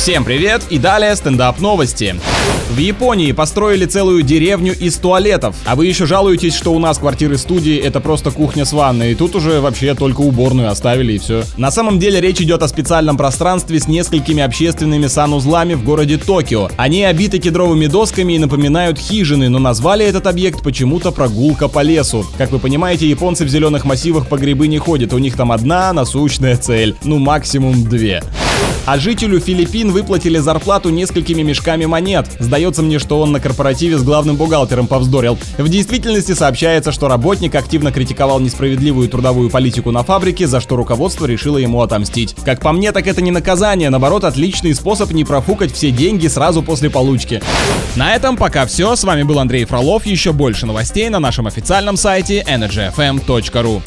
Всем привет и далее стендап новости. В Японии построили целую деревню из туалетов, а вы еще жалуетесь, что у нас квартиры-студии это просто кухня с ванной, и тут уже вообще только уборную оставили и все. На самом деле речь идет о специальном пространстве с несколькими общественными санузлами в городе Токио. Они обиты кедровыми досками и напоминают хижины, но назвали этот объект почему-то прогулка по лесу. Как вы понимаете, японцы в зеленых массивах по грибы не ходят, у них там одна насущная цель, ну максимум две. А жителю Филиппин выплатили зарплату несколькими мешками монет. Сдается мне, что он на корпоративе с главным бухгалтером повздорил. В действительности сообщается, что работник активно критиковал несправедливую трудовую политику на фабрике, за что руководство решило ему отомстить. Как по мне, так это не наказание, наоборот, отличный способ не профукать все деньги сразу после получки. На этом пока все. С вами был Андрей Фролов. Еще больше новостей на нашем официальном сайте energyfm.ru.